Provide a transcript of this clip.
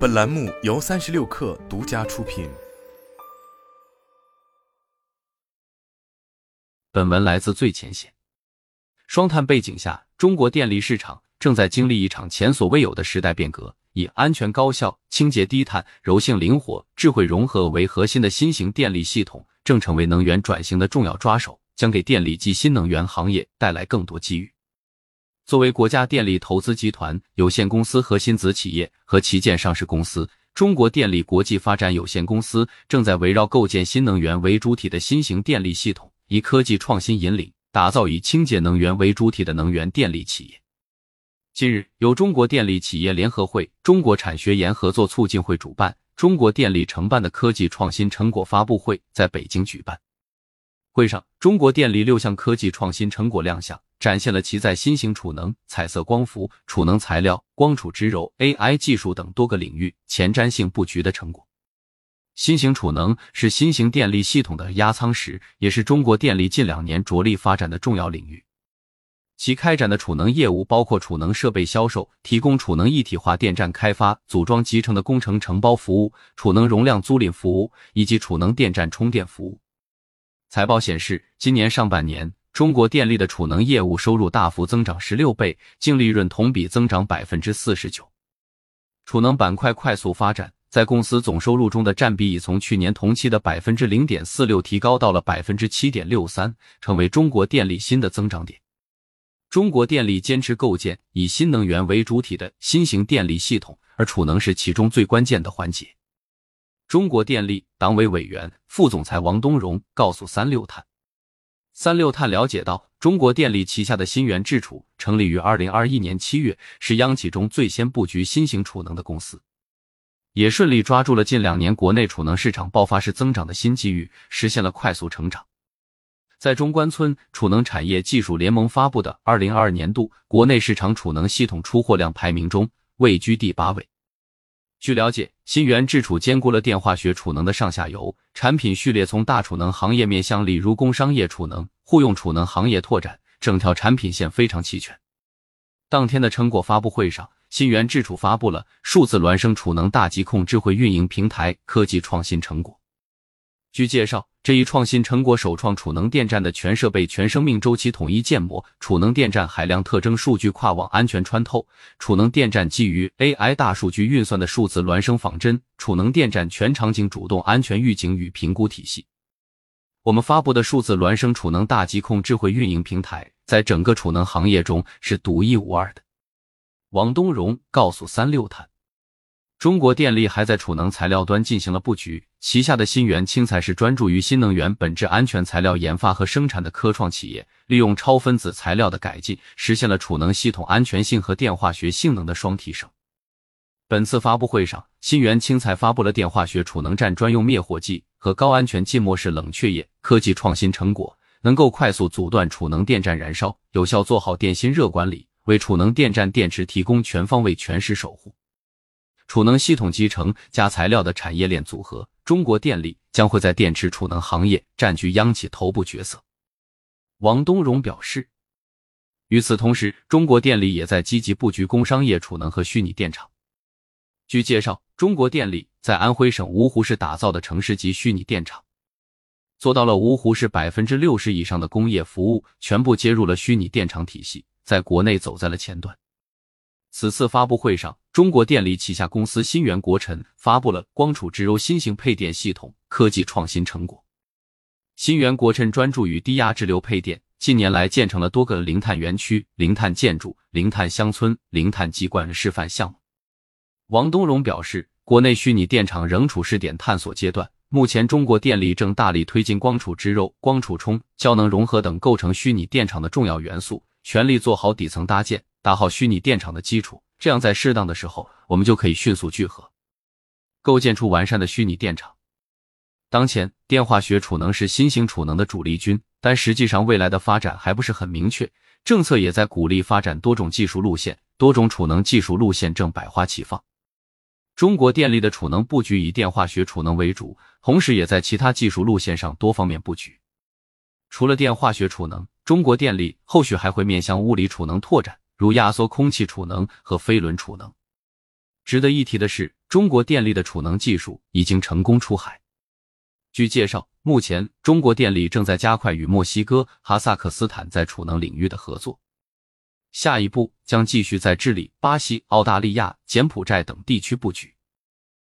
本栏目由三十六氪独家出品。本文来自最前线。双碳背景下，中国电力市场正在经历一场前所未有的时代变革。以安全高效、清洁低碳、柔性灵活、智慧融合为核心的新型电力系统，正成为能源转型的重要抓手，将给电力及新能源行业带来更多机遇。作为国家电力投资集团有限公司核心子企业和旗舰上市公司，中国电力国际发展有限公司正在围绕构建新能源为主体的新型电力系统，以科技创新引领，打造以清洁能源为主体的能源电力企业。近日，由中国电力企业联合会、中国产学研合作促进会主办，中国电力承办的科技创新成果发布会在北京举办。会上，中国电力六项科技创新成果亮相。展现了其在新型储能、彩色光伏、储能材料、光储直柔、AI 技术等多个领域前瞻性布局的成果。新型储能是新型电力系统的压舱石，也是中国电力近两年着力发展的重要领域。其开展的储能业务包括储能设备销售、提供储能一体化电站开发、组装集成的工程承包服务、储能容量租赁服务以及储能电站充电服务。财报显示，今年上半年。中国电力的储能业务收入大幅增长十六倍，净利润同比增长百分之四十九。储能板块快速发展，在公司总收入中的占比已从去年同期的百分之零点四六提高到了百分之七点六三，成为中国电力新的增长点。中国电力坚持构建以新能源为主体的新型电力系统，而储能是其中最关键的环节。中国电力党委委员、副总裁王东荣告诉三六碳。三六碳了解到，中国电力旗下的新源智储成立于二零二一年七月，是央企中最先布局新型储能的公司，也顺利抓住了近两年国内储能市场爆发式增长的新机遇，实现了快速成长。在中关村储能产业技术联盟发布的二零二二年度国内市场储能系统出货量排名中，位居第八位。据了解，新源智储兼顾了电化学储能的上下游产品序列，从大储能行业面向，例如工商业储能、户用储能行业拓展，整条产品线非常齐全。当天的成果发布会上，新源智储发布了数字孪生储能大疾控智慧运营平台科技创新成果。据介绍，这一创新成果首创储能电站的全设备全生命周期统一建模，储能电站海量特征数据跨网安全穿透，储能电站基于 AI 大数据运算的数字孪生仿真，储能电站全场景主动安全预警与评估体系。我们发布的数字孪生储能大极控智慧运营平台，在整个储能行业中是独一无二的。王东荣告诉三六碳。中国电力还在储能材料端进行了布局，旗下的新源氢材是专注于新能源本质安全材料研发和生产的科创企业，利用超分子材料的改进，实现了储能系统安全性和电化学性能的双提升。本次发布会上，新源氢材发布了电化学储能站专用灭火剂和高安全浸没式冷却液科技创新成果，能够快速阻断储能电站燃烧，有效做好电芯热管理，为储能电站电池提供全方位全时守护。储能系统集成加材料的产业链组合，中国电力将会在电池储能行业占据央企头部角色。王东荣表示，与此同时，中国电力也在积极布局工商业储能和虚拟电厂。据介绍，中国电力在安徽省芜湖市打造的城市级虚拟电厂，做到了芜湖市百分之六十以上的工业服务全部接入了虚拟电厂体系，在国内走在了前端。此次发布会上，中国电力旗下公司新源国辰发布了光储直柔新型配电系统科技创新成果。新源国辰专注于低压直流配电，近年来建成了多个零碳园区、零碳建筑、零碳乡村、零碳机关示范项目。王东荣表示，国内虚拟电厂仍处试点探索阶段，目前中国电力正大力推进光储直柔、光储充、胶能融合等构成虚拟电厂的重要元素，全力做好底层搭建。打好虚拟电厂的基础，这样在适当的时候，我们就可以迅速聚合，构建出完善的虚拟电厂。当前，电化学储能是新型储能的主力军，但实际上未来的发展还不是很明确。政策也在鼓励发展多种技术路线，多种储能技术路线正百花齐放。中国电力的储能布局以电化学储能为主，同时也在其他技术路线上多方面布局。除了电化学储能，中国电力后续还会面向物理储能拓展。如压缩空气储能和飞轮储能。值得一提的是，中国电力的储能技术已经成功出海。据介绍，目前中国电力正在加快与墨西哥、哈萨克斯坦在储能领域的合作，下一步将继续在智利、巴西、澳大利亚、柬埔寨等地区布局。